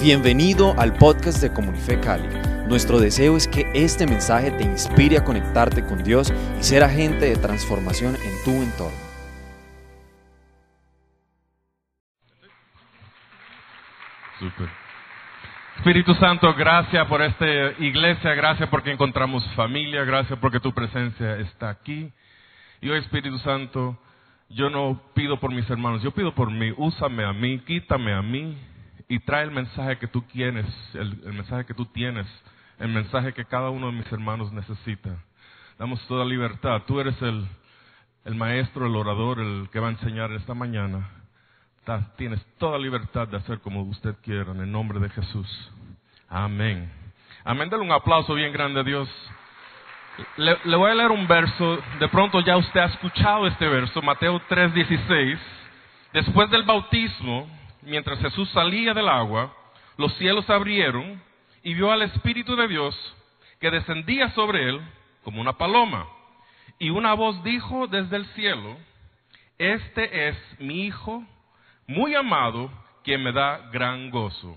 Bienvenido al podcast de Comunife Cali. Nuestro deseo es que este mensaje te inspire a conectarte con Dios y ser agente de transformación en tu entorno. Super. Espíritu Santo, gracias por esta iglesia, gracias porque encontramos familia, gracias porque tu presencia está aquí. Y hoy, Espíritu Santo, yo no pido por mis hermanos, yo pido por mí. Úsame a mí, quítame a mí y trae el mensaje que tú tienes, el, mensaje que tú tienes, el mensaje que cada uno de mis hermanos necesita. Damos toda libertad. Tú eres el, el maestro, el orador, el que va a enseñar esta mañana. Tienes toda libertad de hacer como usted quiera, en el nombre de Jesús. Amén. Amén. Dale un aplauso bien grande a Dios. Le, le, voy a leer un verso. De pronto ya usted ha escuchado este verso, Mateo 3:16. Después del bautismo, mientras Jesús salía del agua, los cielos se abrieron y vio al Espíritu de Dios que descendía sobre él como una paloma. Y una voz dijo desde el cielo, Este es mi Hijo muy amado, quien me da gran gozo.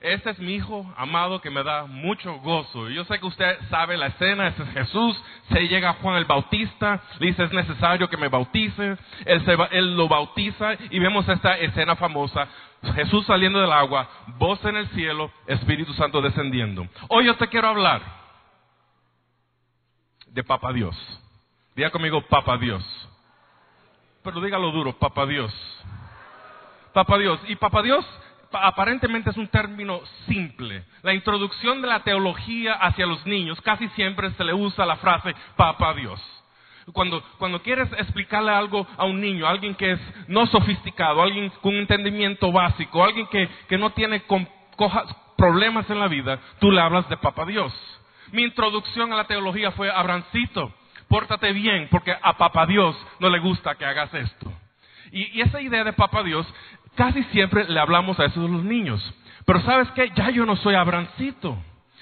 Este es mi hijo amado que me da mucho gozo. Yo sé que usted sabe la escena, ese es Jesús. Se llega Juan el Bautista, le dice es necesario que me bautice. Él, se, él lo bautiza y vemos esta escena famosa. Jesús saliendo del agua, voz en el cielo, Espíritu Santo descendiendo. Hoy yo te quiero hablar de Papa Dios. Diga conmigo, Papa Dios. Pero dígalo duro, Papa Dios. Papa Dios. Y Papa Dios aparentemente es un término simple. La introducción de la teología hacia los niños casi siempre se le usa la frase Papa Dios. Cuando, cuando quieres explicarle algo a un niño, alguien que es no sofisticado, alguien con un entendimiento básico, alguien que, que no tiene problemas en la vida, tú le hablas de Papa Dios. Mi introducción a la teología fue, Abrancito, pórtate bien, porque a Papa Dios no le gusta que hagas esto. Y, y, esa idea de Papa Dios Casi siempre le hablamos a esos los niños. Pero sabes qué, ya yo no soy Abrancito,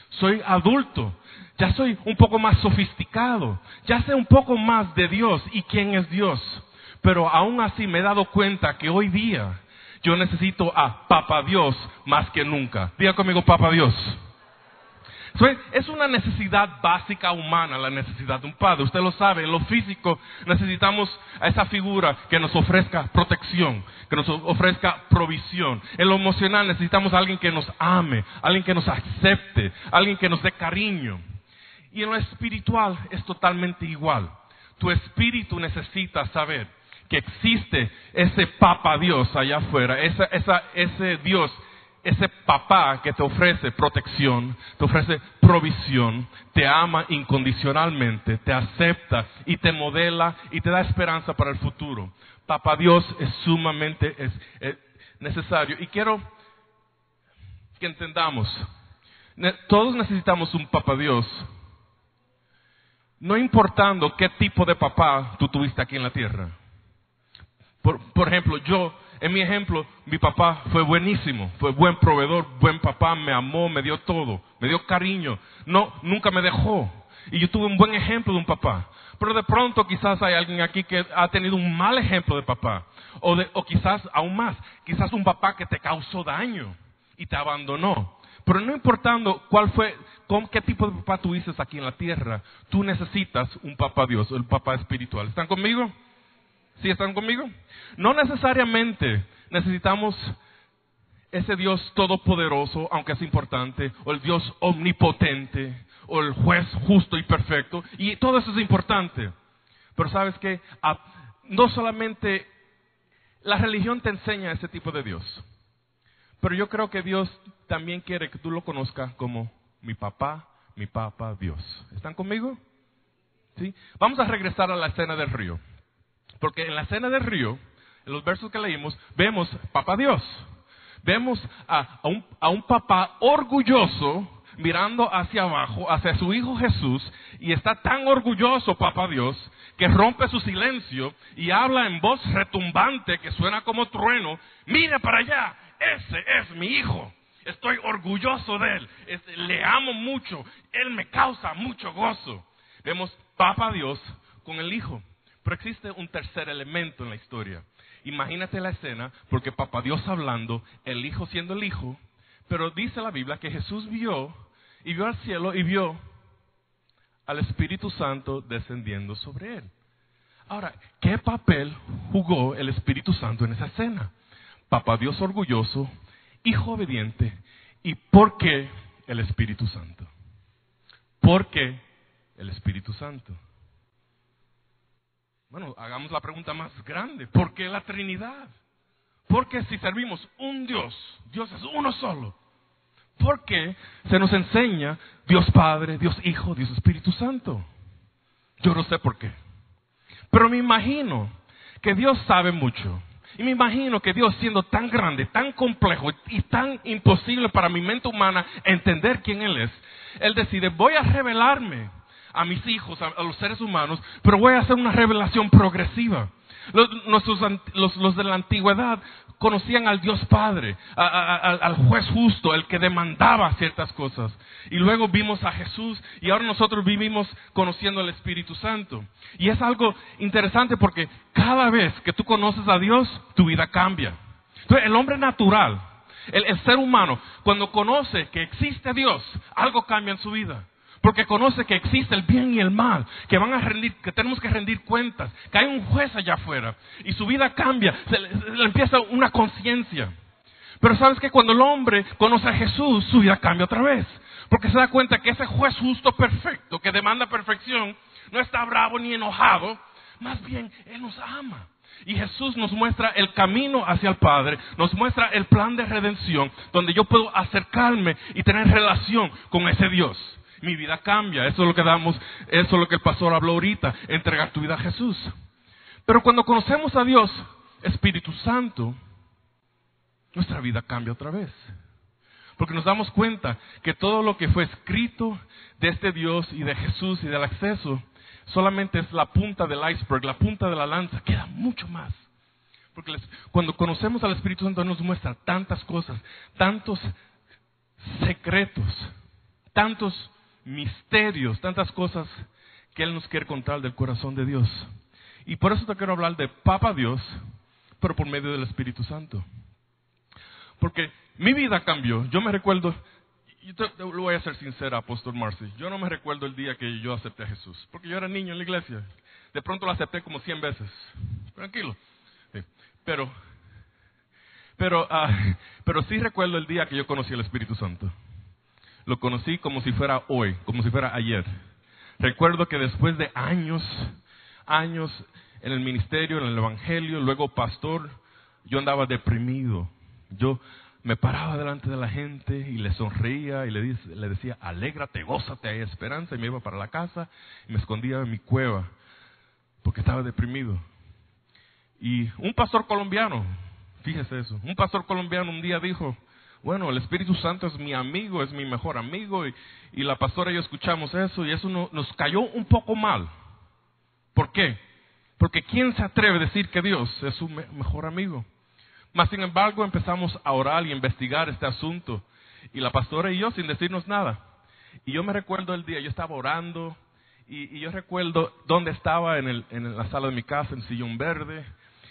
soy adulto, ya soy un poco más sofisticado, ya sé un poco más de Dios y quién es Dios. Pero aún así me he dado cuenta que hoy día yo necesito a Papa Dios más que nunca. Diga conmigo, Papa Dios. Es una necesidad básica humana, la necesidad de un padre. Usted lo sabe, en lo físico necesitamos a esa figura que nos ofrezca protección, que nos ofrezca provisión. En lo emocional necesitamos a alguien que nos ame, alguien que nos acepte, alguien que nos dé cariño. Y en lo espiritual es totalmente igual. Tu espíritu necesita saber que existe ese Papa Dios allá afuera, ese Dios ese papá que te ofrece protección, te ofrece provisión, te ama incondicionalmente, te acepta y te modela y te da esperanza para el futuro. Papá Dios es sumamente necesario. Y quiero que entendamos, todos necesitamos un papá Dios, no importando qué tipo de papá tú tuviste aquí en la tierra. Por ejemplo, yo en mi ejemplo, mi papá fue buenísimo, fue buen proveedor, buen papá, me amó, me dio todo, me dio cariño, no, nunca me dejó. Y yo tuve un buen ejemplo de un papá. Pero de pronto quizás hay alguien aquí que ha tenido un mal ejemplo de papá. O, de, o quizás aún más, quizás un papá que te causó daño y te abandonó. Pero no importando cuál fue, con qué tipo de papá tuviste aquí en la tierra, tú necesitas un papá Dios, el papá espiritual. ¿Están conmigo? ¿Sí están conmigo? No necesariamente necesitamos ese Dios todopoderoso, aunque es importante, o el Dios omnipotente, o el juez justo y perfecto, y todo eso es importante. Pero sabes que no solamente la religión te enseña ese tipo de Dios, pero yo creo que Dios también quiere que tú lo conozcas como mi papá, mi papá Dios. ¿Están conmigo? ¿Sí? Vamos a regresar a la escena del río. Porque en la escena del río, en los versos que leímos, vemos papá Dios. Vemos a, un, papá orgulloso mirando hacia abajo, hacia su hijo Jesús, y está tan orgulloso, papá Dios, que rompe su silencio y habla en voz retumbante que suena como trueno, mire para allá, ese es mi hijo, estoy orgulloso de él, le amo mucho, él me causa mucho gozo. Vemos papá Dios con el hijo. Pero existe un tercer elemento en la historia. Imagínate la escena, porque papá Dios hablando, el hijo siendo el hijo, Pero dice la Biblia que Jesús vio y vio al cielo y vio al Espíritu Santo descendiendo sobre él. Ahora, ¿qué papel jugó el Espíritu Santo en esa escena? Papá Dios orgulloso, hijo obediente, ¿y por qué el Espíritu Santo? ¿Por qué el Espíritu Santo? Bueno, hagamos la pregunta más grande. ¿Por qué la Trinidad? Porque si servimos un Dios, Dios es uno solo. ¿Por qué se nos enseña Dios Padre, Dios Hijo, Dios Espíritu Santo? Yo no sé por qué. Pero me imagino que Dios sabe mucho. Y me imagino que Dios siendo tan grande, tan complejo y tan imposible para mi mente humana entender quién Él es, Él decide, voy a revelarme a mis hijos, a, los seres humanos, pero voy a hacer una revelación progresiva. Los, de la antigüedad conocían al Dios Padre, al juez justo, el que demandaba ciertas cosas. Y luego vimos a Jesús y ahora nosotros vivimos conociendo al Espíritu Santo. Y es algo interesante porque cada vez que tú conoces a Dios, tu vida cambia. Entonces, el hombre natural, el ser humano, cuando conoce que existe Dios, algo cambia en su vida porque conoce que existe el bien y el mal, que van a rendir, que tenemos que rendir cuentas, que hay un juez allá afuera y su vida cambia, se le, empieza una conciencia. Pero sabes que cuando el hombre conoce a Jesús, su vida cambia otra vez, porque se da cuenta que ese juez justo perfecto, que demanda perfección, no está bravo ni enojado, más bien Él nos ama. Y Jesús nos muestra el camino hacia el Padre, nos muestra el plan de redención, donde yo puedo acercarme y tener relación con ese Dios mi vida cambia. Eso es lo que damos, eso es lo que el pastor habló ahorita, entregar tu vida a Jesús. Pero cuando conocemos a Dios, Espíritu Santo, nuestra vida cambia otra vez. Porque nos damos cuenta que todo lo que fue escrito de este Dios y de Jesús y del acceso solamente es la punta del iceberg, la punta de la lanza, queda mucho más. Porque cuando conocemos al Espíritu Santo nos muestra tantas cosas, tantos secretos, tantos misterios, tantas cosas que Él nos quiere contar del corazón de Dios. Y por eso te quiero hablar de Papa Dios, pero por medio del Espíritu Santo. Porque mi vida cambió. Yo me recuerdo, lo voy a ser sincera, Apóstol Marcy, yo no me recuerdo el día que yo acepté a Jesús, porque yo era niño en la iglesia. De pronto lo acepté como cien veces. Tranquilo. Pero, pero, ah, pero sí recuerdo el día que yo conocí al Espíritu Santo lo conocí como si fuera hoy, como si fuera ayer. Recuerdo que después de años, años en el ministerio, en el Evangelio, luego pastor, yo andaba deprimido. Yo me paraba delante de la gente y le sonreía y le, le decía, alégrate, gózate, hay esperanza. Y me iba para la casa y me escondía en mi cueva porque estaba deprimido. Y un pastor colombiano, fíjese eso, un pastor colombiano un día dijo, bueno, el Espíritu Santo es mi amigo, es mi mejor amigo, y, la pastora y yo escuchamos eso, y eso nos cayó un poco mal. ¿Por qué? Porque ¿quién se atreve a decir que Dios es su mejor amigo? Mas, sin embargo, empezamos a orar y investigar este asunto, y la pastora y yo sin decirnos nada. Y yo me recuerdo el día, yo estaba orando, y, yo recuerdo dónde estaba en, la sala de mi casa, en sillón verde,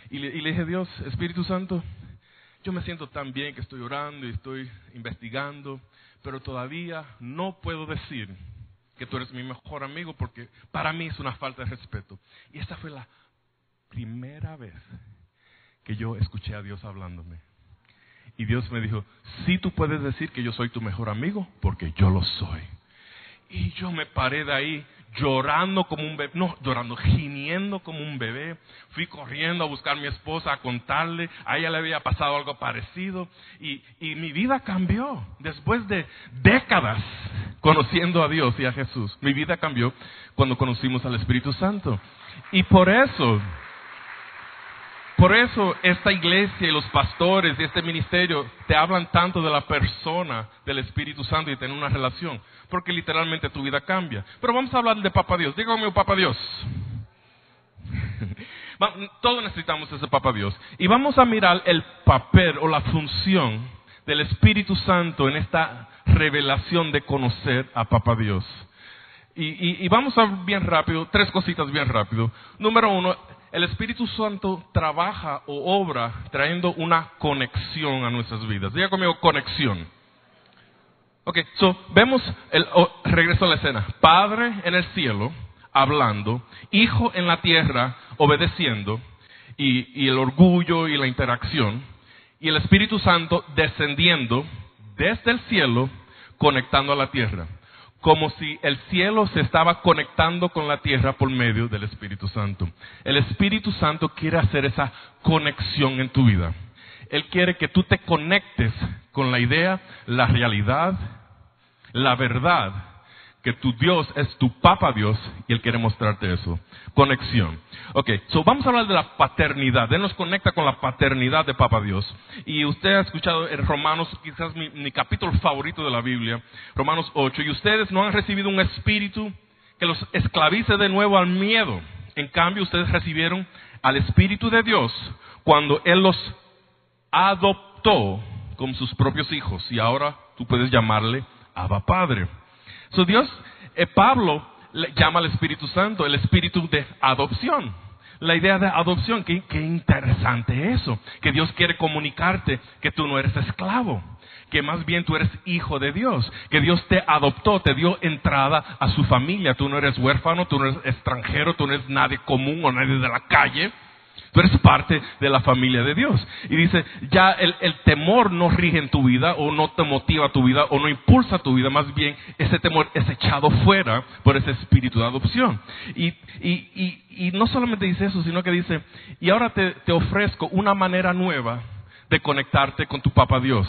y y le dije, Dios, Espíritu Santo, yo me siento tan bien que estoy orando y estoy investigando, pero todavía no puedo decir que tú eres mi mejor amigo porque para mí es una falta de respeto. Y esta fue la primera vez que yo escuché a Dios hablándome. Y Dios me dijo, sí tú puedes decir que yo soy tu mejor amigo porque yo lo soy. Y yo me paré de ahí llorando como un bebé, no, llorando, gimiendo como un bebé. Fui corriendo a buscar a mi esposa, a contarle, a ella le había pasado algo parecido y, y mi vida cambió. Después de décadas conociendo a Dios y a Jesús, mi vida cambió cuando conocimos al Espíritu Santo. Y por eso, por eso esta iglesia y los pastores y este ministerio te hablan tanto de la persona del Espíritu Santo y tener una relación porque literalmente tu vida cambia. Pero vamos a hablar de Papa Dios. Dígame, Papa Dios. Todos necesitamos ese Papa Dios. Y vamos a mirar el papel o la función del Espíritu Santo en esta revelación de conocer a Papa Dios. Y, y, vamos a ver bien rápido, tres cositas bien rápido. Número uno, el Espíritu Santo trabaja o obra trayendo una conexión a nuestras vidas. Diga conmigo, conexión. Ok, so vemos, el, oh, regreso a la escena. Padre en el cielo, hablando, hijo en la tierra, obedeciendo, y, y el orgullo y la interacción, y el Espíritu Santo descendiendo desde el cielo, conectando a la tierra. Como si el cielo se estaba conectando con la tierra por medio del Espíritu Santo. El Espíritu Santo quiere hacer esa conexión en tu vida. Él quiere que tú te conectes con la idea, la realidad, la verdad, que tu Dios es tu Papa Dios y Él quiere mostrarte eso. Conexión. Ok, so vamos a hablar de la paternidad. Él nos conecta con la paternidad de Papa Dios. Y usted ha escuchado en Romanos, quizás mi, capítulo favorito de la Biblia, Romanos 8, y ustedes no han recibido un espíritu que los esclavice de nuevo al miedo. En cambio, ustedes recibieron al Espíritu de Dios cuando Él los adoptó como sus propios hijos. Y ahora tú puedes llamarle Abba Padre. So Dios, eh, Pablo le llama al Espíritu Santo el espíritu de adopción. La idea de adopción, qué, qué interesante eso, que Dios quiere comunicarte que tú no eres esclavo, que más bien tú eres hijo de Dios, que Dios te adoptó, te dio entrada a su familia, tú no eres huérfano, tú no eres extranjero, tú no eres nadie común o nadie de la calle, Tú eres parte de la familia de Dios. Y dice, ya el, temor no rige en tu vida o no te motiva tu vida o no impulsa tu vida, más bien ese temor es echado fuera por ese espíritu de adopción. Y, y, y, no solamente dice eso, sino que dice, y ahora te, ofrezco una manera nueva de conectarte con tu Papa Dios.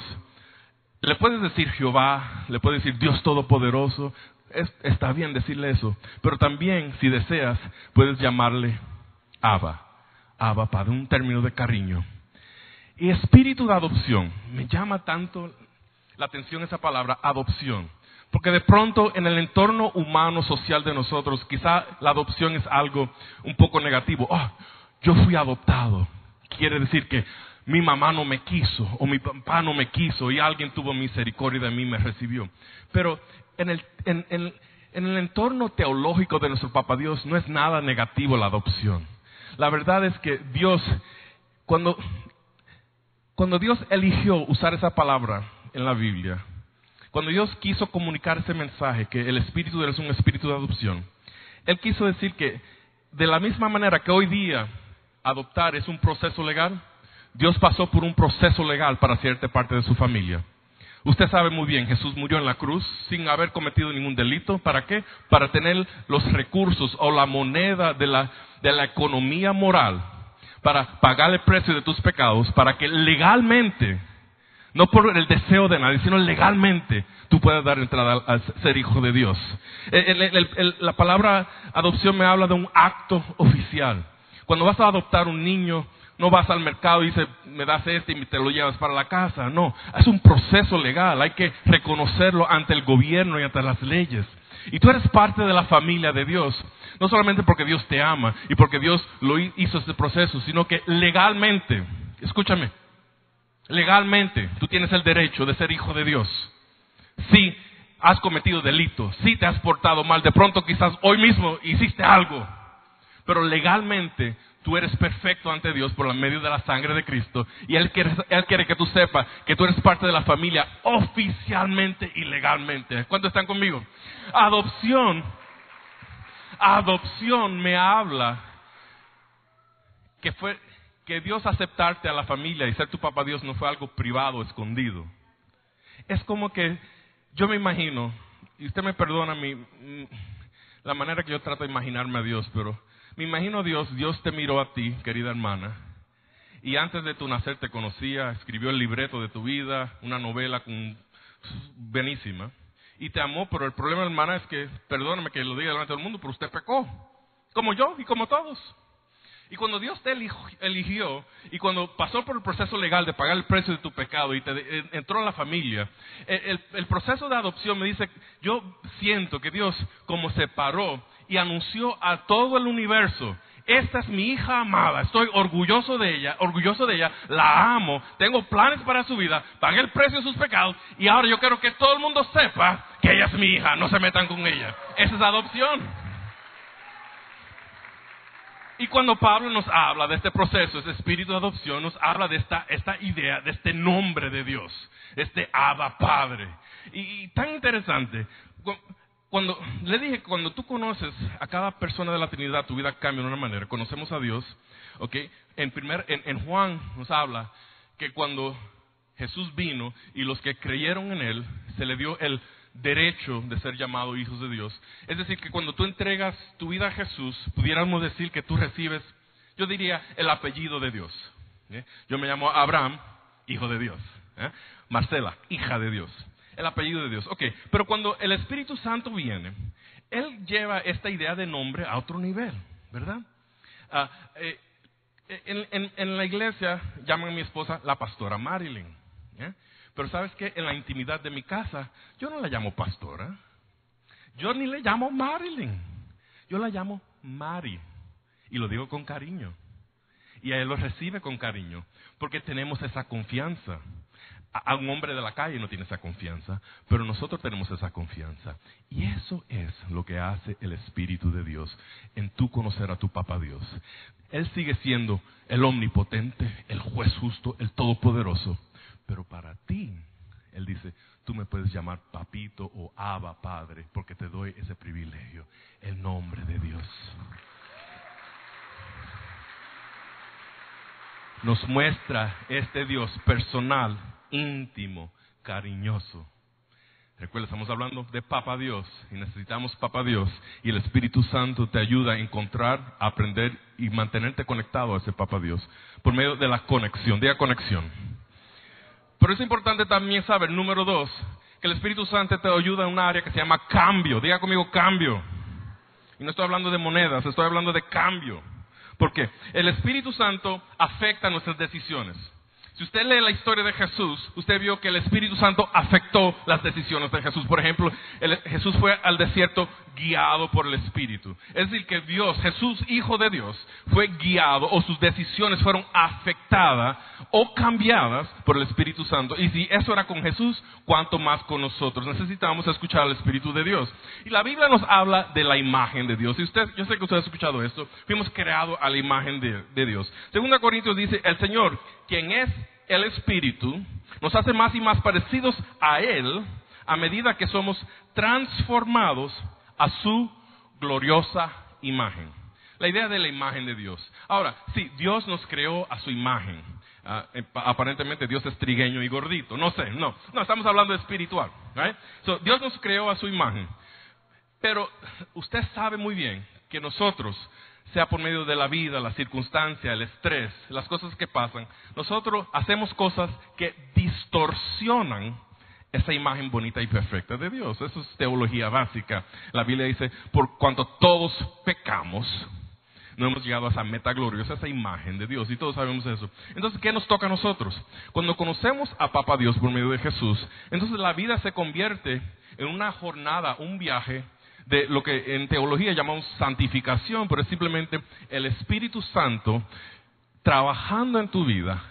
Le puedes decir Jehová, le puedes decir Dios Todopoderoso, es, está bien decirle eso, pero también, si deseas, puedes llamarle Abba. Abba Padre, un término de cariño. Y espíritu de adopción, me llama tanto la atención esa palabra, adopción. Porque de pronto en el entorno humano, social de nosotros, quizá la adopción es algo un poco negativo. Oh, yo fui adoptado. Quiere decir que mi mamá no me quiso o mi papá no me quiso y alguien tuvo misericordia de mí y me recibió. Pero en el, en, en, en el entorno teológico de nuestro Papa Dios no es nada negativo la adopción. La verdad es que Dios, cuando, cuando Dios eligió usar esa palabra en la Biblia, cuando Dios quiso comunicar ese mensaje, que el Espíritu es un espíritu de adopción, Él quiso decir que de la misma manera que hoy día adoptar es un proceso legal, Dios pasó por un proceso legal para cierta parte de su familia. Usted sabe muy bien, Jesús murió en la cruz sin haber cometido ningún delito. ¿Para qué? Para tener los recursos o la moneda de la, de la economía moral para pagar el precio de tus pecados, para que legalmente, no por el deseo de nadie, sino legalmente, tú puedas dar entrada a ser hijo de Dios. El, la palabra adopción me habla de un acto oficial. Cuando vas a adoptar un niño, no vas al mercado y dices, me das este y te lo llevas para la casa. No, es un proceso legal. Hay que reconocerlo ante el gobierno y ante las leyes. Y tú eres parte de la familia de Dios. No solamente porque Dios te ama y porque Dios lo hizo este proceso, sino que legalmente, escúchame, legalmente tú tienes el derecho de ser hijo de Dios. Si has cometido delito, si te has portado mal, de pronto quizás hoy mismo hiciste algo, pero legalmente tú eres perfecto ante Dios por medio de la sangre de Cristo y Él quiere, que tú sepas que tú eres parte de la familia oficialmente y legalmente. ¿Cuántos están conmigo? Adopción. Adopción me habla que fue que Dios aceptarte a la familia y ser tu papá Dios no fue algo privado, escondido. Es como que yo me imagino, y usted me perdona la manera que yo trato de imaginarme a Dios, pero me imagino Dios, Dios te miró a ti, querida hermana, y antes de tu nacer te conocía, escribió el libreto de tu vida, una novela con, buenísima, y te amó, pero el problema, hermana, es que, perdóname que lo diga delante del mundo, pero usted pecó, como yo y como todos. Y cuando Dios te eligió y cuando pasó por el proceso legal de pagar el precio de tu pecado y te entró a la familia, el, el, proceso de adopción me dice, yo siento que Dios como separó y anunció a todo el universo, esta es mi hija amada, estoy orgulloso de ella, orgulloso de ella, la amo, tengo planes para su vida, pagué el precio de sus pecados y ahora yo quiero que todo el mundo sepa que ella es mi hija, no se metan con ella. Esa es adopción. Y cuando Pablo nos habla de este proceso, ese espíritu de adopción, nos habla de esta, esta idea, de este nombre de Dios, este Abba Padre. Y, tan interesante, cuando le dije, cuando tú conoces a cada persona de la Trinidad, tu vida cambia de una manera. Conocemos a Dios, ¿ok? En, primer, en Juan nos habla que cuando Jesús vino y los que creyeron en Él, se le dio el derecho de ser llamados hijos de Dios. Es decir, que cuando tú entregas tu vida a Jesús, pudiéramos decir que tú recibes, yo diría, el apellido de Dios. ¿eh? Yo me llamo Abraham, hijo de Dios. ¿eh? Marcela, hija de Dios. El apellido de Dios. Ok, pero cuando el Espíritu Santo viene, Él lleva esta idea de nombre a otro nivel, ¿verdad? Ah, eh, en, la iglesia llaman a mi esposa la pastora Marilyn. Pero sabes que en la intimidad de mi casa, yo no la llamo pastora. Yo ni le llamo Marilyn. Yo la llamo Mari. Y lo digo con cariño. Y a él lo recibe con cariño. Porque tenemos esa confianza. A, un hombre de la calle no tiene esa confianza. Pero nosotros tenemos esa confianza. Y eso es lo que hace el Espíritu de Dios en tu conocer a tu Papá Dios. Él sigue siendo el omnipotente, el juez justo, el todopoderoso. Pero para ti, Él dice, tú me puedes llamar papito o aba padre, porque te doy ese privilegio, el nombre de Dios. Nos muestra este Dios personal, íntimo, cariñoso. Recuerda, estamos hablando de Papa Dios y necesitamos Papa Dios y el Espíritu Santo te ayuda a encontrar, aprender y mantenerte conectado a ese Papa Dios por medio de la conexión, diga conexión. Pero es importante también saber, número dos, que el Espíritu Santo te ayuda en un área que se llama cambio. Diga conmigo cambio. Y no estoy hablando de monedas, estoy hablando de cambio. Porque el Espíritu Santo afecta nuestras decisiones. Si usted lee la historia de Jesús, usted vio que el Espíritu Santo afectó las decisiones de Jesús. Por ejemplo, Jesús fue al desierto guiado por el Espíritu. Es decir, que Dios, Jesús, Hijo de Dios, fue guiado o sus decisiones fueron afectadas o cambiadas por el Espíritu Santo. Y si eso era con Jesús, ¿cuánto más con nosotros? Necesitamos escuchar al Espíritu de Dios. Y la Biblia nos habla de la imagen de Dios. Y usted, yo sé que usted ha escuchado esto. Fuimos creados a la imagen de, de Dios. Segunda Corintios dice, el Señor, quien es el Espíritu, nos hace más y más parecidos a Él a medida que somos transformados a su gloriosa imagen. La idea de la imagen de Dios. Ahora, sí, Dios nos creó a su imagen. Ah, eh, aparentemente Dios es trigueño y gordito. No sé, no. No, estamos hablando de espiritual. Dios nos creó a su imagen. Pero usted sabe muy bien que nosotros sea por medio de la vida, la circunstancia, el estrés, las cosas que pasan, nosotros hacemos cosas que distorsionan esa imagen bonita y perfecta de Dios. Eso es teología básica. La Biblia dice, por cuanto todos pecamos, no hemos llegado a esa meta gloriosa, esa imagen de Dios, y todos sabemos eso. Entonces, ¿qué nos toca a nosotros? Cuando conocemos a Papa Dios por medio de Jesús, entonces la vida se convierte en una jornada, un viaje de lo que en teología llamamos santificación, pero es simplemente el Espíritu Santo trabajando en tu vida,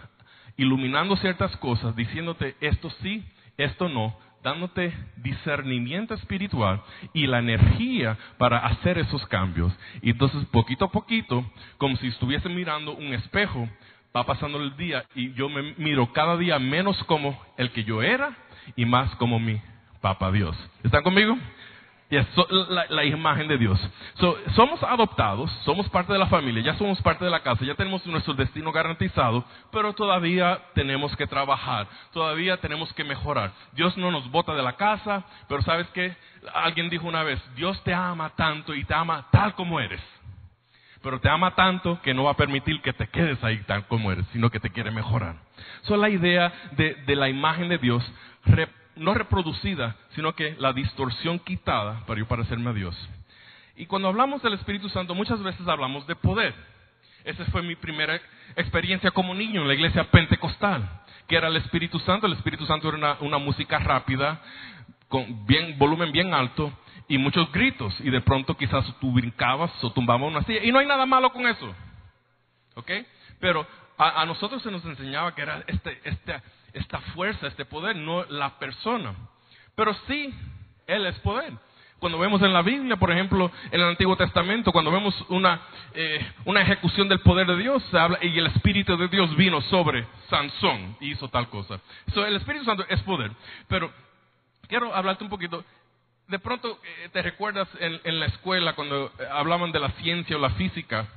iluminando ciertas cosas, diciéndote esto sí, esto no, dándote discernimiento espiritual y la energía para hacer esos cambios. Y entonces poquito a poquito, como si estuviese mirando un espejo, va pasando el día y yo me miro cada día menos como el que yo era y más como mi Papa Dios. ¿Están conmigo? La, imagen de Dios. somos adoptados, somos parte de la familia, ya somos parte de la casa, ya tenemos nuestro destino garantizado, pero todavía tenemos que trabajar, todavía tenemos que mejorar. Dios no nos bota de la casa, pero sabes que alguien dijo una vez, Dios te ama tanto y te ama tal como eres. Pero te ama tanto que no va a permitir que te quedes ahí tal como eres, sino que te quiere mejorar. So, la idea de, de la imagen de Dios no reproducida, sino que la distorsión quitada para yo parecerme a Dios. Y cuando hablamos del Espíritu Santo, muchas veces hablamos de poder. Esa fue mi primera experiencia como niño en la iglesia pentecostal, que era el Espíritu Santo. El Espíritu Santo era una, música rápida, con bien, volumen bien alto y muchos gritos. Y de pronto quizás tú brincabas o tumbabas una silla. Y no hay nada malo con eso. ¿Ok? Pero a, a nosotros se nos enseñaba que era este, este, esta fuerza, este poder, no la persona. Pero sí, Él es poder. Cuando vemos en la Biblia, por ejemplo, en el Antiguo Testamento, cuando vemos una, eh, una ejecución del poder de Dios, se habla, y el Espíritu de Dios vino sobre Sansón y hizo tal cosa. El Espíritu Santo es poder. Pero quiero hablarte un poquito. De pronto eh, te recuerdas en, en, la escuela cuando eh, hablaban de la ciencia o la física.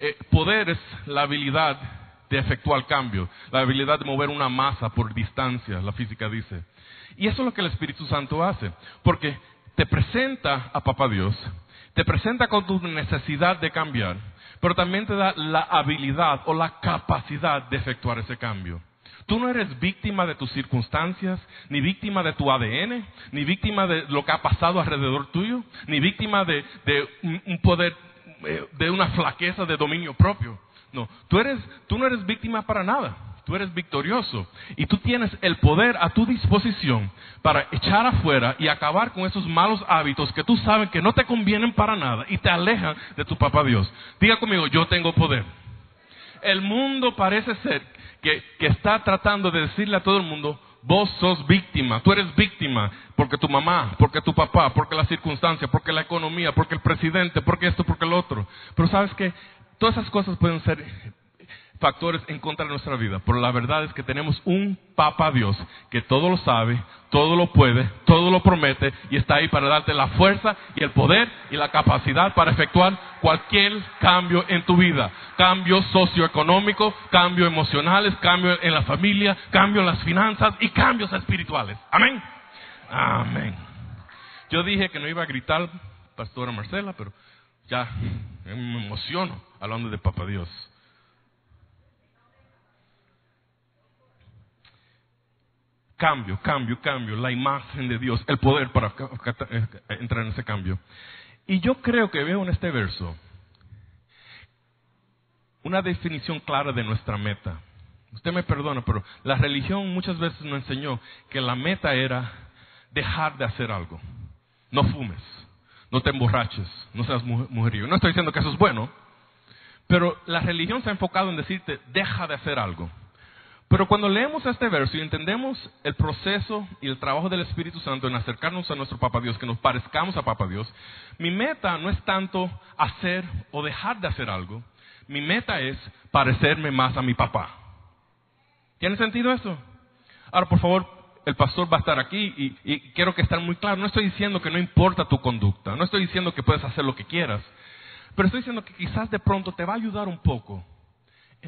Eh, poder es la habilidad de efectuar cambio, la habilidad de mover una masa por distancia, la física dice. Y eso es lo que el Espíritu Santo hace, porque te presenta a Papá Dios, te presenta con tu necesidad de cambiar, pero también te da la habilidad o la capacidad de efectuar ese cambio. Tú no eres víctima de tus circunstancias, ni víctima de tu ADN, ni víctima de lo que ha pasado alrededor tuyo, ni víctima de, un poder, eh, de una flaqueza de dominio propio. No, tú, eres, tú no eres víctima para nada. Tú eres victorioso y tú tienes el poder a tu disposición para echar afuera y acabar con esos malos hábitos que tú sabes que no te convienen para nada y te alejan de tu papá Dios. Diga conmigo, yo tengo poder. El mundo parece ser que, que está tratando de decirle a todo el mundo, vos sos víctima, tú eres víctima porque tu mamá, porque tu papá, porque la circunstancia, porque la economía, porque el presidente, porque esto, porque el otro. Pero sabes que todas esas cosas pueden ser factores en contra de nuestra vida, pero la verdad es que tenemos un Papa Dios que todo lo sabe, todo lo puede, todo lo promete y está ahí para darte la fuerza y el poder y la capacidad para efectuar cualquier cambio en tu vida. Cambio socioeconómico, cambios emocionales, cambio en la familia, cambio en las finanzas y cambios espirituales. Amén. Amén. Yo dije que no iba a gritar, Pastora Marcela, pero ya me emociono hablando de Papa Dios. Cambio, cambio, cambio, la imagen de Dios, el poder para eh, entrar en ese cambio. Y yo creo que veo en este verso una definición clara de nuestra meta. Usted me perdona, pero la religión muchas veces nos enseñó que la meta era dejar de hacer algo. No fumes, no te emborraches, no seas mujerío. No estoy diciendo que eso es bueno, pero la religión se ha enfocado en decirte, deja de hacer algo. Pero cuando leemos este verso y entendemos el proceso y el trabajo del Espíritu Santo en acercarnos a nuestro Papa Dios, que nos parezcamos a Papa Dios, mi meta no es tanto hacer o dejar de hacer algo, mi meta es parecerme más a mi papá. ¿Tiene sentido eso? Ahora, por favor, el pastor va a estar aquí y, quiero que esté muy claro, no estoy diciendo que no importa tu conducta, no estoy diciendo que puedes hacer lo que quieras, pero estoy diciendo que quizás de pronto te va a ayudar un poco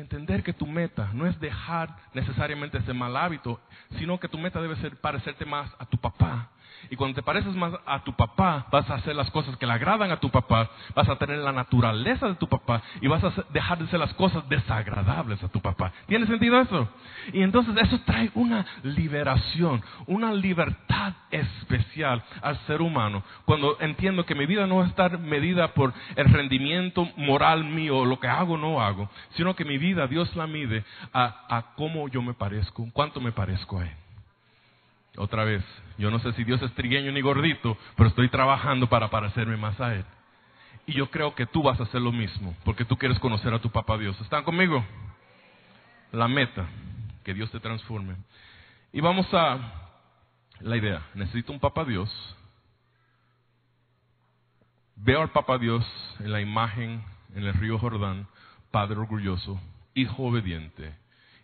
entender que tu meta no es dejar necesariamente ese mal hábito, sino que tu meta debe ser parecerte más a tu papá, y cuando te pareces más a tu papá, vas a hacer las cosas que le agradan a tu papá, vas a tener la naturaleza de tu papá y vas a dejar de hacer las cosas desagradables a tu papá. ¿Tiene sentido eso? Y entonces eso trae una liberación, una libertad especial al ser humano. Cuando entiendo que mi vida no va a estar medida por el rendimiento moral mío, lo que hago o no hago, sino que mi vida Dios la mide a, a cómo yo me parezco, cuánto me parezco a Él. Otra vez, yo no sé si Dios es trigueño ni gordito, pero estoy trabajando para parecerme más a Él. Y yo creo que tú vas a hacer lo mismo, porque tú quieres conocer a tu papá Dios. ¿Están conmigo? La meta, que Dios te transforme. Y vamos a la idea. Necesito un papá Dios. Veo al papá Dios en la imagen en el río Jordán, padre orgulloso, hijo obediente.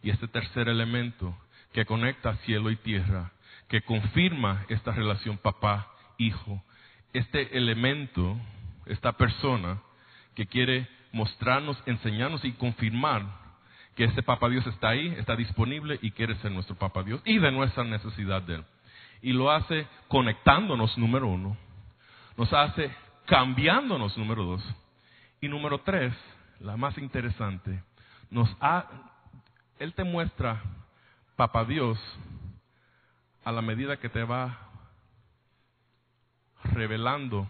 Y este tercer elemento que conecta cielo y tierra que confirma esta relación papá-hijo. Este elemento, esta persona que quiere mostrarnos, enseñarnos y confirmar que este papá Dios está ahí, está disponible y quiere ser nuestro papá Dios y de nuestra necesidad de él. Y lo hace conectándonos, número uno. Nos hace cambiándonos, número dos. Y número tres, la más interesante, nos ha, Él te muestra, papá Dios, a la medida que te va revelando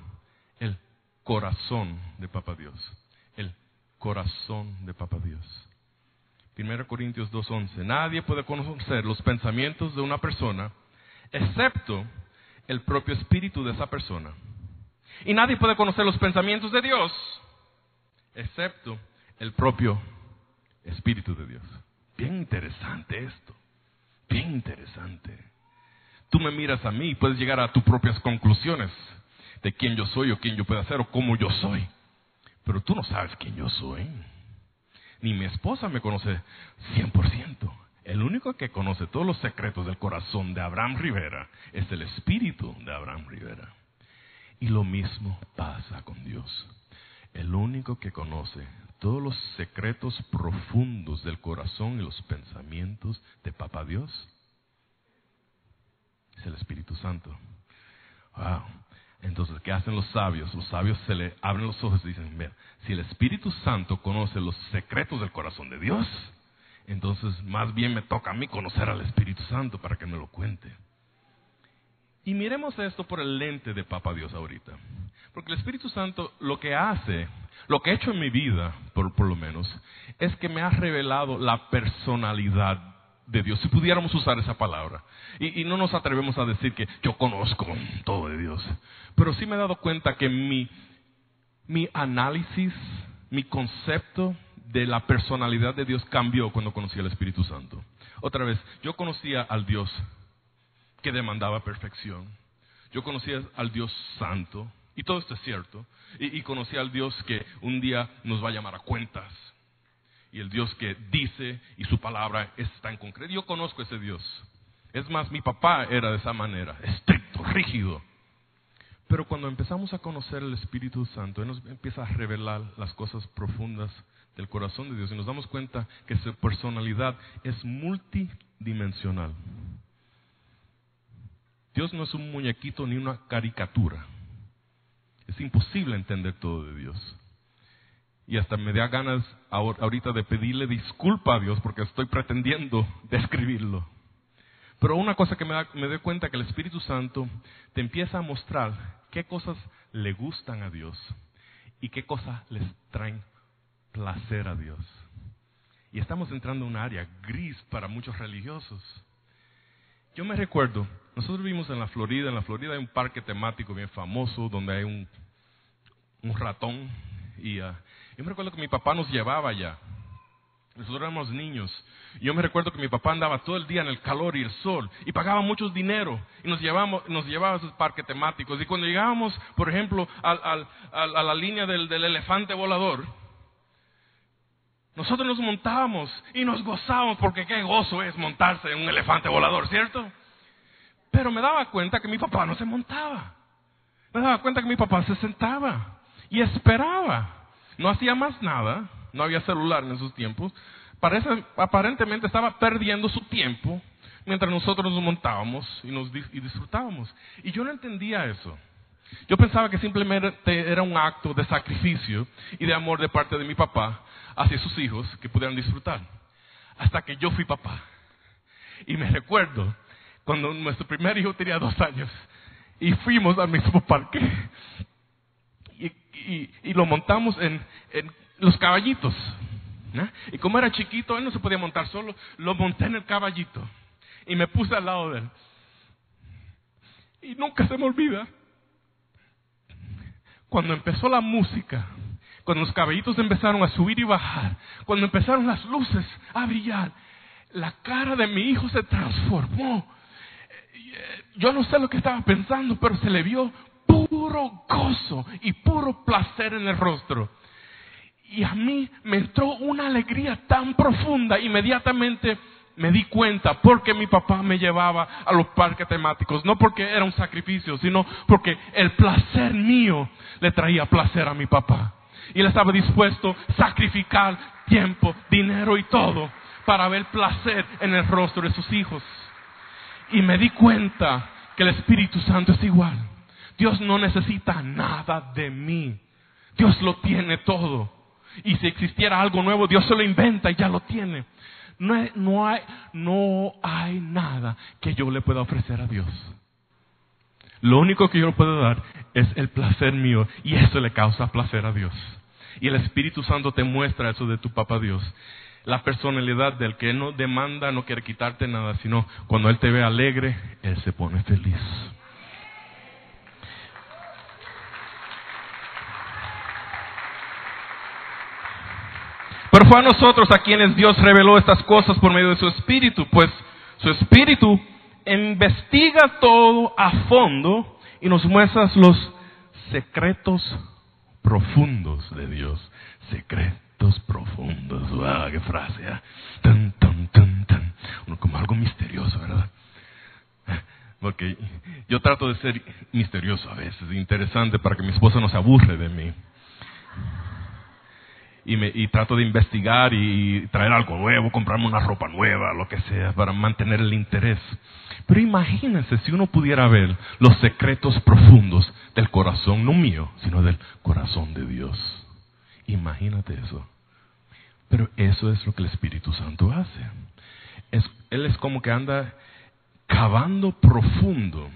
el corazón de Papa Dios. El corazón de Papa Dios. 1 Corintios 2.11. Nadie puede conocer los pensamientos de una persona excepto el propio espíritu de esa persona. Y nadie puede conocer los pensamientos de Dios excepto el propio de Dios. Bien interesante esto. Bien interesante. Tú me miras a mí y puedes llegar a tus propias conclusiones. de quién yo soy o quién yo puedo ser o cómo yo soy. Pero tú no sabes quién yo soy. Ni mi esposa me conoce 100%. El único que conoce todos los secretos del corazón de Abraham Rivera es el espíritu de Abraham Rivera. Y lo mismo pasa con Dios. El único que conoce todos los secretos profundos del corazón y los pensamientos de Papá Dios es el Espíritu Santo. Wow. Entonces, ¿qué hacen los sabios? Los sabios se le abren los ojos y dicen, si el Espíritu Santo conoce los secretos del corazón de Dios, entonces más bien me toca a mí conocer al Espíritu Santo para que me lo cuente. Y miremos esto por el lente de Papa Dios ahorita. Porque el Espíritu Santo lo que hace, lo que ha hecho en mi vida, por, lo menos, es que me ha revelado la personalidad de Dios, si pudiéramos usar esa palabra. Y, no nos atrevemos a decir que yo conozco todo de Dios. Pero sí me he dado cuenta que mi, mi análisis, mi concepto de la personalidad de Dios cambió cuando conocí al Espíritu Santo. Otra vez, yo conocía al Dios que demandaba perfección. Yo conocía al Dios santo, y todo esto es cierto. Y, y conocía al Dios que un día nos va a llamar a cuentas y el Dios que dice y su palabra está en concreto. Yo conozco ese Dios. Es más, mi papá era de esa manera, estricto, rígido. Pero cuando empezamos a conocer el Espíritu Santo, Él nos empieza a revelar las cosas profundas del corazón de Dios y nos damos cuenta que su personalidad es multidimensional. Dios no es un muñequito ni una caricatura. Es imposible entender todo de Dios y hasta me da ganas ahorita de pedirle disculpa a Dios porque estoy pretendiendo describirlo. Pero una cosa que me, da, me doy cuenta que el Espíritu Santo te empieza a mostrar qué cosas le gustan a Dios y qué cosas les traen placer a Dios. Y estamos entrando en un área gris para muchos religiosos. Yo me recuerdo, nosotros vivimos en la Florida, en la Florida hay un parque temático bien famoso donde hay un, un ratón y uh, yo me recuerdo que mi papá nos llevaba allá. Nosotros éramos niños. Yo me recuerdo que mi papá andaba todo el día en el calor y el sol y pagaba mucho dinero y nos, llevamos, nos llevaba a esos parques temáticos. Y cuando llegábamos, por ejemplo, a la línea del, del elefante volador, nosotros nos montábamos y nos gozábamos porque qué gozo es montarse en un elefante volador, ¿cierto? Pero me daba cuenta que mi papá no se montaba. Me daba cuenta que mi papá se sentaba y esperaba. No hacía más nada, no había celular en esos tiempos. Aparentemente estaba perdiendo su tiempo mientras nosotros nos montábamos y disfrutábamos. Y yo no entendía eso. Yo pensaba que simplemente era un acto de sacrificio y de amor de parte de mi papá hacia sus hijos que pudieran disfrutar. Hasta que yo fui papá. Y me recuerdo cuando nuestro primer hijo tenía dos años y fuimos al mismo parque y, lo montamos en, los caballitos. Y como era chiquito, él no se podía montar solo, lo monté en el caballito y me puse al lado de él. Y nunca se me olvida. Cuando empezó la música, cuando los caballitos empezaron a subir y bajar, cuando empezaron las luces a brillar, la cara de mi hijo se transformó. Yo no sé lo que estaba pensando, pero se le vio puro gozo y puro placer en el rostro. Y a mí me entró una alegría tan profunda, inmediatamente me di cuenta porque mi papá me llevaba a los parques temáticos, no porque era un sacrificio, sino porque el placer mío le traía placer a mi papá. Y él estaba dispuesto a sacrificar tiempo, dinero y todo para ver placer en el rostro de sus hijos. Y me di cuenta que el Espíritu Santo es igual. Dios no necesita nada de mí. Dios lo tiene todo. Y si existiera algo nuevo, Dios se lo inventa y ya lo tiene. No hay, no hay, no hay nada que yo le pueda ofrecer a Dios. Lo único que yo le puedo dar es el placer mío y eso le causa placer a Dios. Y el Espíritu Santo te muestra eso de tu papá Dios. La personalidad del que no demanda, no quiere quitarte nada, sino cuando Él te ve alegre, Él se pone feliz. Pero fue a nosotros a quienes Dios reveló estas cosas por medio de su Espíritu, pues su Espíritu investiga todo a fondo y nos muestra los secretos profundos de Dios. Secretos profundos. ¡Wow! ¡Qué frase! ¿eh? Tan, tan, tan, tan. como algo misterioso, ¿verdad? Porque yo trato de ser misterioso a veces, interesante para que mi esposa no se aburre de mí. Y, me, y trato de investigar y traer algo nuevo, comprarme una ropa nueva, lo que sea, para mantener el interés. Pero imagínense si uno pudiera ver los secretos profundos del corazón, no mío, sino del corazón de Dios. Imagínate eso. Pero eso es lo que el Espíritu Santo hace. Es, él es como que anda cavando profundo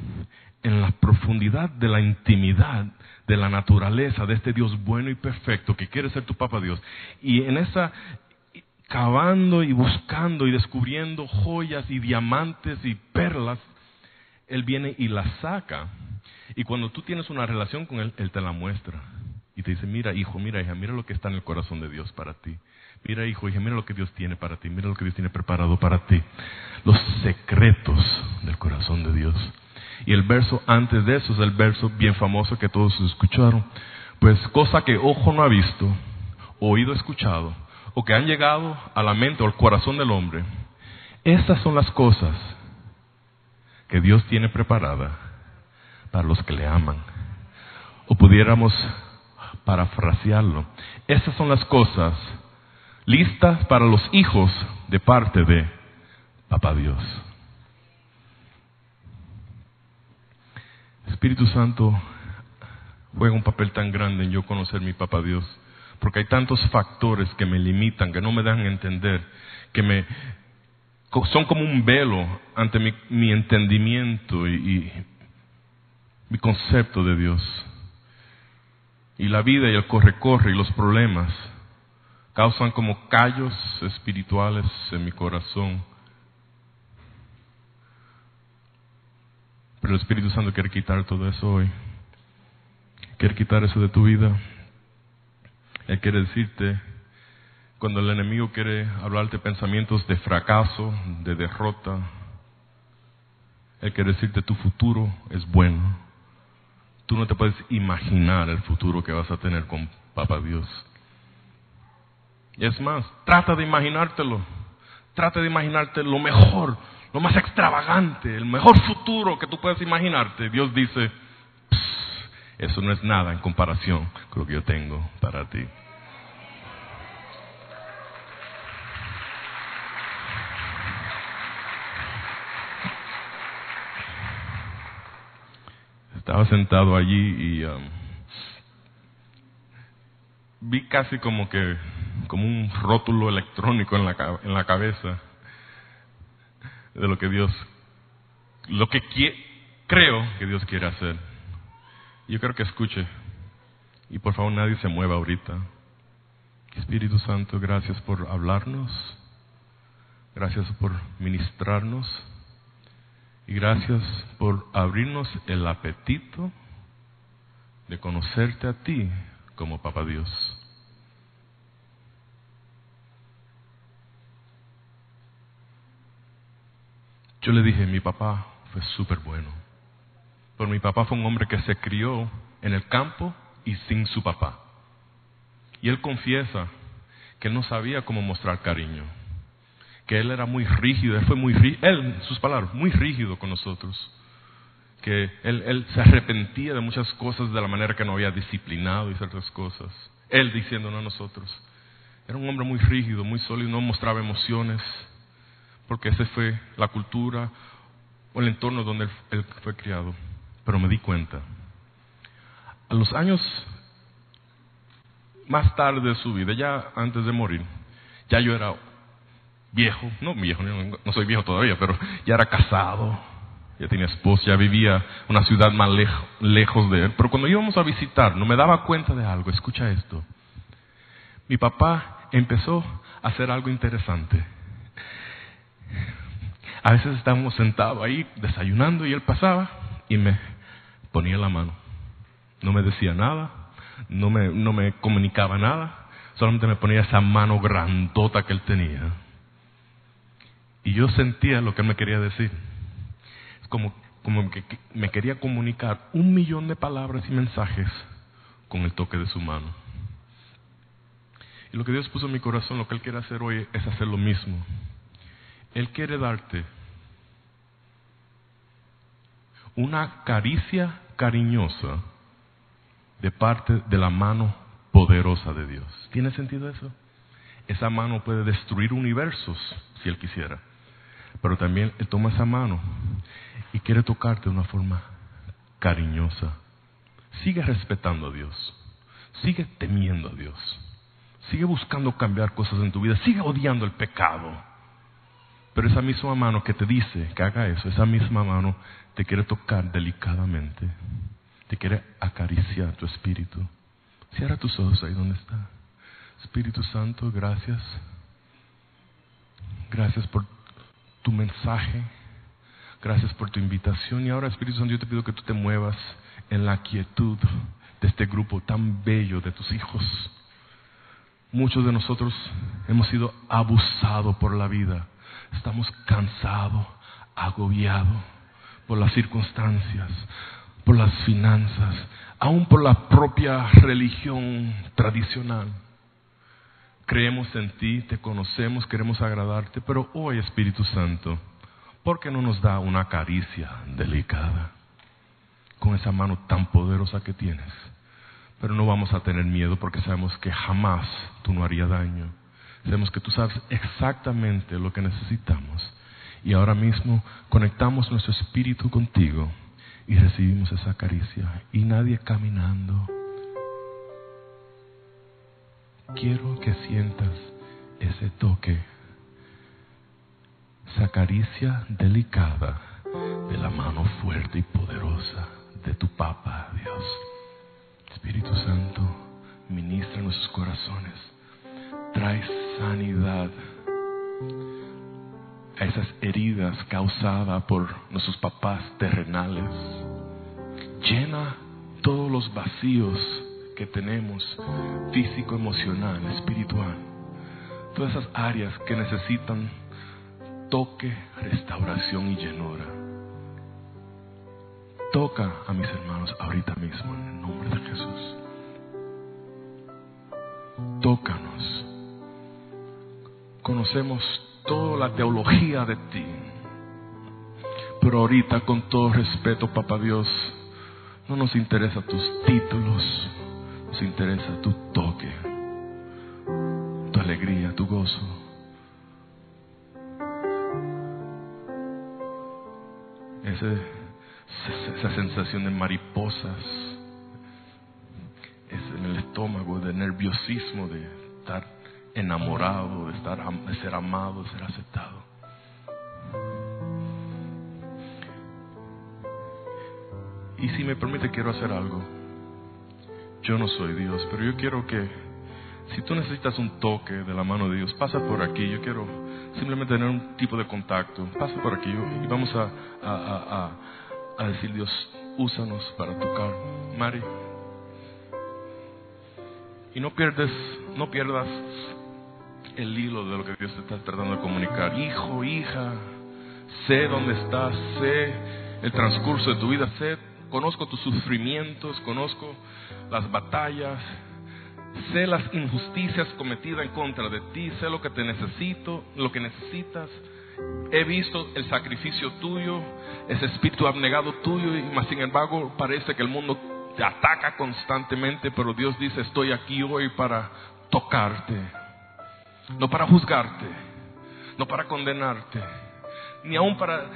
en la profundidad de la intimidad de la naturaleza de este Dios bueno y perfecto que quiere ser tu Papa Dios. Y en esa cavando y buscando y descubriendo joyas y diamantes y perlas, Él viene y las saca. Y cuando tú tienes una relación con Él, Él te la muestra. Y te dice, mira hijo, mira hija, mira lo que está en el corazón de Dios para ti. Mira hijo, hija, mira lo que Dios tiene para ti, mira lo que Dios tiene preparado para ti. Los secretos del corazón de Dios. Y el verso antes de eso es el verso bien famoso que todos escucharon. Pues cosa que ojo no ha visto, oído escuchado, o que han llegado a la mente o al corazón del hombre, estas son las cosas que Dios tiene preparada para los que le aman. O pudiéramos parafrasearlo, estas son las cosas listas para los hijos de parte de Papá Dios. Espíritu Santo juega un papel tan grande en yo conocer mi Papá Dios porque hay tantos factores que me limitan, que no me dan a entender, que me son como un velo ante mi, entendimiento y, y mi concepto de Dios. Y la vida y el corre-corre y los problemas causan como callos espirituales en mi corazón. Pero el Espíritu Santo quiere quitar todo eso hoy. Quiere quitar eso de tu vida. Él quiere decirte, cuando el enemigo quiere hablarte pensamientos de fracaso, de derrota, Él quiere decirte tu futuro es bueno. Tú no te puedes imaginar el futuro que vas a tener con Papá Dios. Y es más, trata de imaginártelo. Trata de imaginarte lo mejor, lo más extravagante, el mejor futuro que tú puedes imaginarte. Dios dice, eso no es nada en comparación con lo que yo tengo para ti. Estaba sentado allí y um, vi casi como que como un rótulo electrónico en la, en la cabeza de lo que Dios, lo que creo que Dios quiere hacer. Yo creo que escuche. Y por favor nadie se mueva ahorita. Espíritu Santo, gracias por hablarnos. Gracias por ministrarnos. Y gracias por abrirnos el apetito de conocerte a ti como Papá Dios. Yo le dije, mi papá fue súper bueno. Pero mi papá fue un hombre que se crió en el campo y sin su papá. Y él confiesa que él no sabía cómo mostrar cariño, que él era muy rígido, él fue muy rígido, él, sus palabras, muy rígido con nosotros, que él, él se arrepentía de muchas cosas de la manera que no había disciplinado y ciertas cosas, él diciéndonos a nosotros. Era un hombre muy rígido, muy sólido, no mostraba emociones, porque esa fue la cultura o el entorno donde él fue criado pero me di cuenta. A los años más tarde de su vida, ya antes de morir, ya yo era viejo, no viejo, no soy viejo todavía, pero ya era casado, ya tenía esposa, ya vivía una ciudad más lejos de él. Pero cuando íbamos a visitar, no me daba cuenta de algo, escucha esto. Mi papá empezó a hacer algo interesante. A veces estábamos sentados ahí desayunando y él pasaba y me ponía la mano. No me decía nada, no me, no me comunicaba nada, solamente me ponía esa mano grandota que él tenía. Y yo sentía lo que él me quería decir. Es como, como que me quería comunicar un millón de palabras y mensajes con el toque de su mano. Y lo que Dios puso en mi corazón, lo que Él quiere hacer hoy es hacer lo mismo. Él quiere darte una caricia cariñosa de parte de la mano poderosa de Dios. ¿Tiene sentido eso? Esa mano puede destruir universos si Él quisiera. Pero también Él toma esa mano y quiere tocarte de una forma cariñosa. Sigue respetando a Dios. Sigue temiendo a Dios. Sigue buscando cambiar cosas en tu vida. Sigue odiando el pecado. Pero esa misma mano que te dice que haga eso, esa misma mano te quiere tocar delicadamente. Te quiere acariciar tu espíritu. Cierra tus ojos ahí donde está. Espíritu Santo, gracias. Gracias por tu mensaje. Gracias por tu invitación. Y ahora, Espíritu Santo, yo te pido que tú te muevas en la quietud de este grupo tan bello de tus hijos. Muchos de nosotros hemos sido abusados por la vida. Estamos cansados, agobiados por las circunstancias, por las finanzas, aún por la propia religión tradicional. Creemos en ti, te conocemos, queremos agradarte, pero hoy Espíritu Santo, ¿por qué no nos da una caricia delicada con esa mano tan poderosa que tienes? Pero no vamos a tener miedo porque sabemos que jamás tú no harías daño. Sabemos que tú sabes exactamente lo que necesitamos. Y ahora mismo conectamos nuestro espíritu contigo y recibimos esa caricia. Y nadie caminando. Quiero que sientas ese toque, esa caricia delicada de la mano fuerte y poderosa de tu Papa, Dios. Espíritu Santo, ministra nuestros corazones. Trae sanidad a esas heridas causadas por nuestros papás terrenales. Llena todos los vacíos que tenemos, físico, emocional, espiritual. Todas esas áreas que necesitan toque, restauración y llenura. Toca a mis hermanos ahorita mismo en el nombre de Jesús. Tócanos. Conocemos toda la teología de ti. Pero ahorita, con todo respeto, Papá Dios, no nos interesa tus títulos, nos interesa tu toque, tu alegría, tu gozo. Esa sensación de mariposas es en el estómago, de nerviosismo, de enamorado, de, estar, de ser amado, de ser aceptado. Y si me permite, quiero hacer algo. Yo no soy Dios, pero yo quiero que, si tú necesitas un toque de la mano de Dios, pasa por aquí. Yo quiero simplemente tener un tipo de contacto. Pasa por aquí y vamos a, a, a, a decir, Dios, úsanos para tocar. Mari. Y no pierdes, no pierdas el hilo de lo que Dios te está tratando de comunicar. Hijo, hija, sé dónde estás, sé el transcurso de tu vida, sé, conozco tus sufrimientos, conozco las batallas, sé las injusticias cometidas en contra de ti, sé lo que te necesito, lo que necesitas. He visto el sacrificio tuyo, ese espíritu abnegado tuyo, y más sin embargo parece que el mundo te ataca constantemente, pero Dios dice, estoy aquí hoy para tocarte no para juzgarte, no para condenarte, ni aún para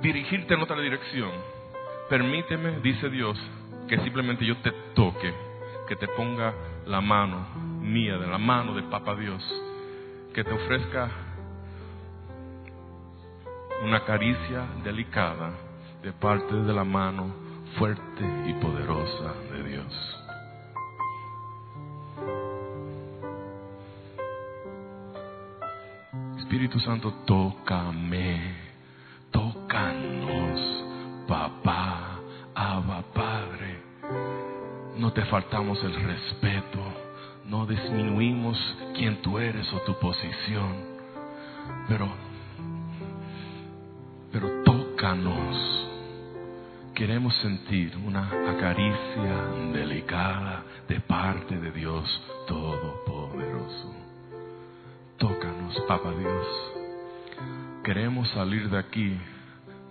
dirigirte en otra dirección. Permíteme, dice Dios, que simplemente yo te toque, que te ponga la mano mía, de la mano de Papa Dios, que te ofrezca una caricia delicada de parte de la mano fuerte y poderosa de Dios. Espíritu Santo, tócame, tócanos, papá, Abba, Padre. No te faltamos el respeto, no disminuimos quién tú eres o tu posición, pero, pero tócanos, queremos sentir una acaricia delicada de parte de Dios Todopoderoso. Tócanos, Papa Dios. Queremos salir de aquí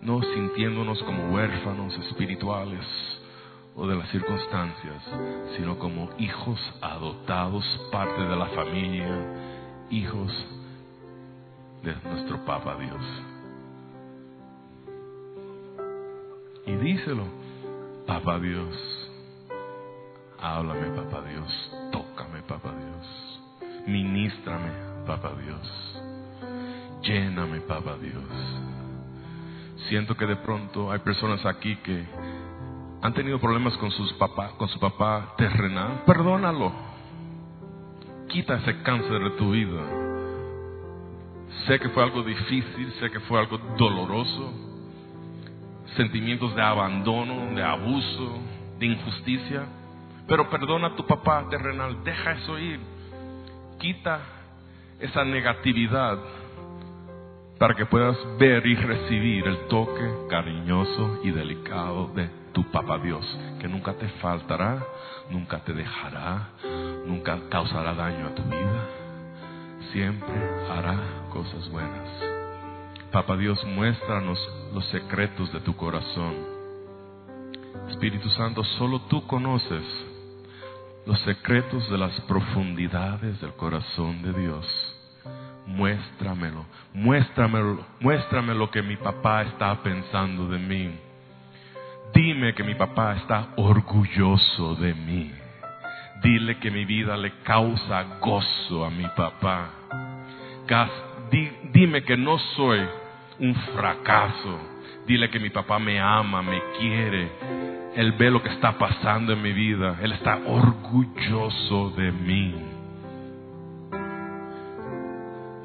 no sintiéndonos como huérfanos espirituales o de las circunstancias, sino como hijos adoptados, parte de la familia, hijos de nuestro Papa Dios. Y díselo, Papa Dios, háblame, Papa Dios, tócame, Papa Dios, ministrame, Papa Dios, lléname, Papa Dios. Siento que de pronto hay personas aquí que han tenido problemas con sus papás, con su papá terrenal. Perdónalo. Quita ese cáncer de tu vida. Sé que fue algo difícil, sé que fue algo doloroso. Sentimientos de abandono, de abuso, de injusticia. Pero perdona a tu papá terrenal, deja eso ir. Quita esa negatividad para que puedas ver y recibir el toque cariñoso y delicado de tu papá Dios, que nunca te faltará, nunca te dejará, nunca causará daño a tu vida, siempre hará cosas buenas. Papá Dios, muéstranos los secretos de tu corazón. Espíritu Santo, solo tú conoces los secretos de las profundidades del corazón de Dios muéstramelo, muéstramelo, muéstrame lo que mi papá está pensando de mí. Dime que mi papá está orgulloso de mí. Dile que mi vida le causa gozo a mi papá. Dime que no soy un fracaso. Dile que mi papá me ama, me quiere. Él ve lo que está pasando en mi vida. Él está orgulloso de mí.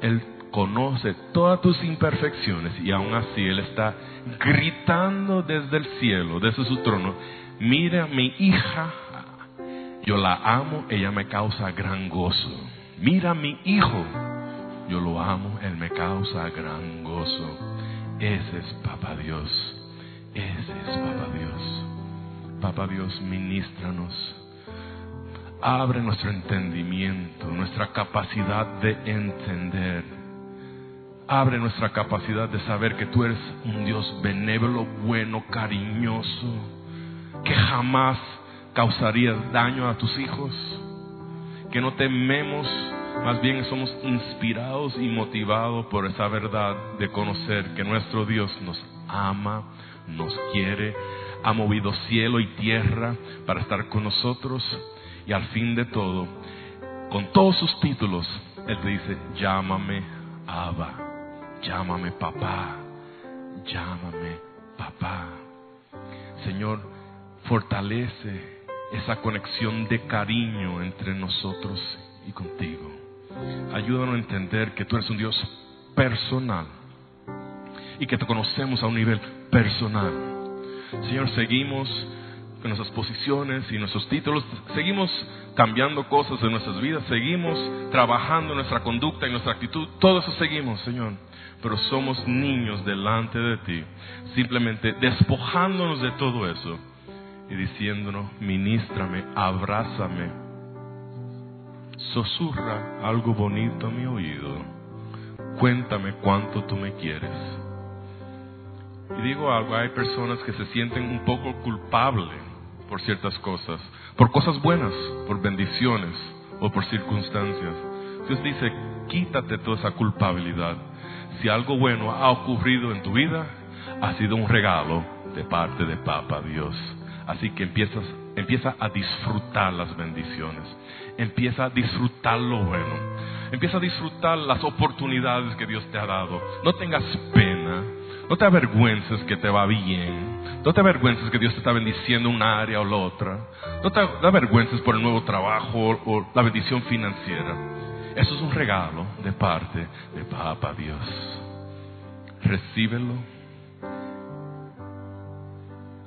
Él conoce todas tus imperfecciones y aún así Él está gritando desde el cielo, desde su trono, mira mi hija, yo la amo, ella me causa gran gozo. Mira mi hijo, yo lo amo, él me causa gran gozo. Ese es Papá Dios, ese es Papá Dios. Papá Dios, ministranos Abre nuestro entendimiento, nuestra capacidad de entender. Abre nuestra capacidad de saber que tú eres un Dios benévolo, bueno, cariñoso, que jamás causaría daño a tus hijos, que no tememos, más bien somos inspirados y motivados por esa verdad de conocer que nuestro Dios nos ama, nos quiere, ha movido cielo y tierra para estar con nosotros y al fin de todo, con todos sus títulos, Él te dice, llámame Abba, llámame papá, llámame papá. Señor, fortalece esa conexión de cariño entre nosotros y contigo. Ayúdanos a entender que tú eres un Dios personal y que te conocemos a un nivel personal. Señor, seguimos con nuestras posiciones y nuestros títulos, seguimos cambiando cosas en nuestras vidas, seguimos trabajando nuestra conducta y nuestra actitud, todo eso seguimos, Señor. Pero somos niños delante de ti, simplemente despojándonos de todo eso y diciéndonos, ministrame, abrázame, susurra algo bonito a mi oído, cuéntame cuánto tú me quieres. Y digo algo, hay personas que se sienten un poco culpables por ciertas cosas, por cosas buenas, por bendiciones o por circunstancias. Dios dice, quítate toda esa culpabilidad. Si algo bueno ha ocurrido en tu vida, ha sido un regalo de parte de Papa Dios. Así que empiezas, empieza a disfrutar las bendiciones. Empieza a disfrutar lo bueno. Empieza a disfrutar las oportunidades que Dios te ha dado. No tengas pena. No te avergüences que te va bien. No te avergüences que Dios te está bendiciendo una área o la otra. No te avergüences por el nuevo trabajo o la bendición financiera. Eso es un regalo de parte de Papa Dios. Recíbelo,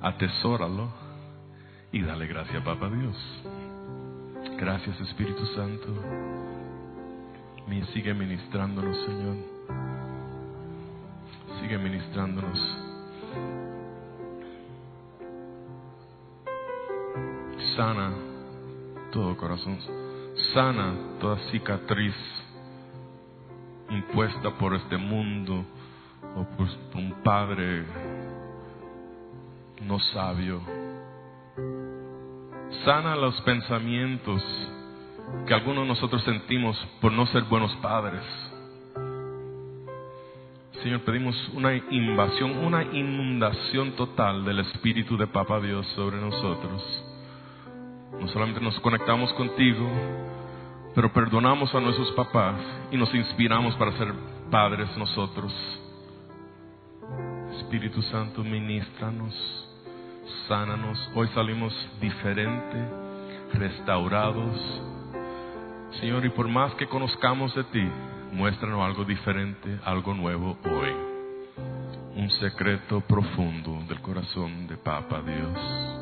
atesóralo y dale gracias a Papa Dios. Gracias Espíritu Santo. Sigue ministrándonos, Señor. Sigue ministrándonos. sana todo corazón. Sana toda cicatriz impuesta por este mundo o por un padre no sabio. Sana los pensamientos que algunos de nosotros sentimos por no ser buenos padres. Señor, pedimos una invasión, una inundación total del Espíritu de Papa Dios sobre nosotros. No solamente nos conectamos contigo, pero perdonamos a nuestros papás y nos inspiramos para ser padres nosotros. Espíritu Santo, ministranos, sánanos. Hoy salimos diferente, restaurados. Señor, y por más que conozcamos de ti, muéstranos algo diferente, algo nuevo hoy. Un secreto profundo del corazón de Papa Dios.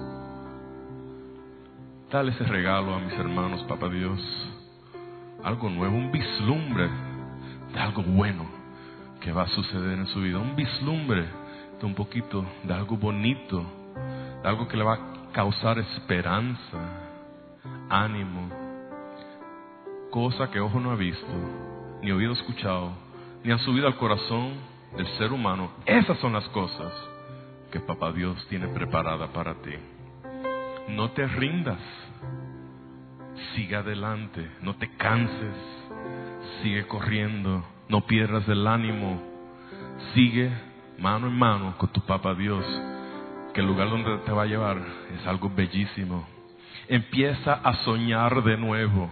Dale ese regalo a mis hermanos, Papa Dios. Algo nuevo, un vislumbre de algo bueno que va a suceder en su vida. Un vislumbre de un poquito de algo bonito, algo que le va a causar esperanza, ánimo. Cosa que ojo no ha visto, ni oído escuchado, ni han subido al corazón del ser humano. Esas son las cosas que Papá Dios tiene preparada para ti. No te rindas. Sigue adelante, no te canses. Sigue corriendo, no pierdas el ánimo. Sigue mano en mano con tu Papá Dios, que el lugar donde te va a llevar es algo bellísimo. Empieza a soñar de nuevo.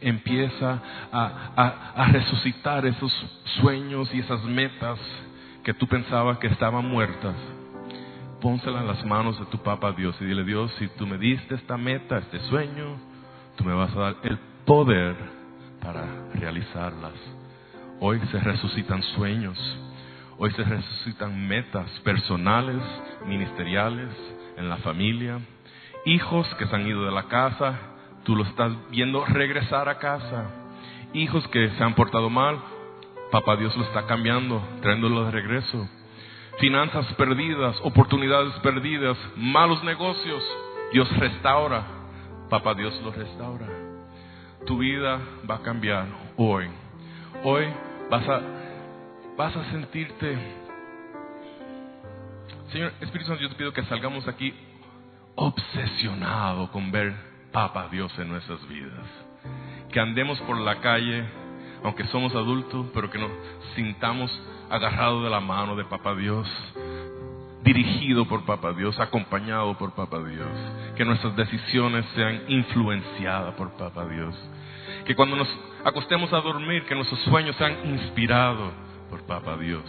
Empieza a, a, resucitar esos sueños y esas metas que tú pensabas que estaban muertas pónsela en las manos de tu Papa Dios y dile, Dios, si tú me diste esta meta, este sueño, tú me vas a dar el poder para realizarlas. Hoy se resucitan sueños, hoy se resucitan metas personales, ministeriales, en la familia, hijos que se han ido de la casa, tú lo estás viendo regresar a casa, hijos que se han portado mal, Papá Dios lo está cambiando, trayéndolo de regreso finanzas perdidas, oportunidades perdidas, malos negocios, Dios restaura. Papá Dios lo restaura. Tu vida va a cambiar hoy. Hoy vas a, vas a sentirte... Señor Espíritu Santo, yo te pido que salgamos aquí obsesionado con ver Papa Dios en nuestras vidas. Que andemos por la calle, aunque somos adultos, pero que nos sintamos agarrado de la mano de Papá Dios, dirigido por Papá Dios, acompañado por Papá Dios. Que nuestras decisiones sean influenciadas por Papá Dios. Que cuando nos acostemos a dormir, que nuestros sueños sean inspirados por Papá Dios.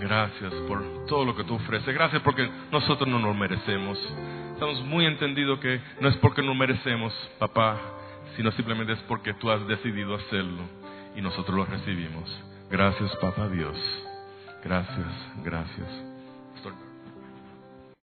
Gracias por todo lo que tú ofreces. Gracias porque nosotros no nos merecemos. Estamos muy entendidos que no es porque no merecemos, papá, sino simplemente es porque tú has decidido hacerlo y nosotros lo recibimos. Gracias, papá Dios. Gracias, gracias.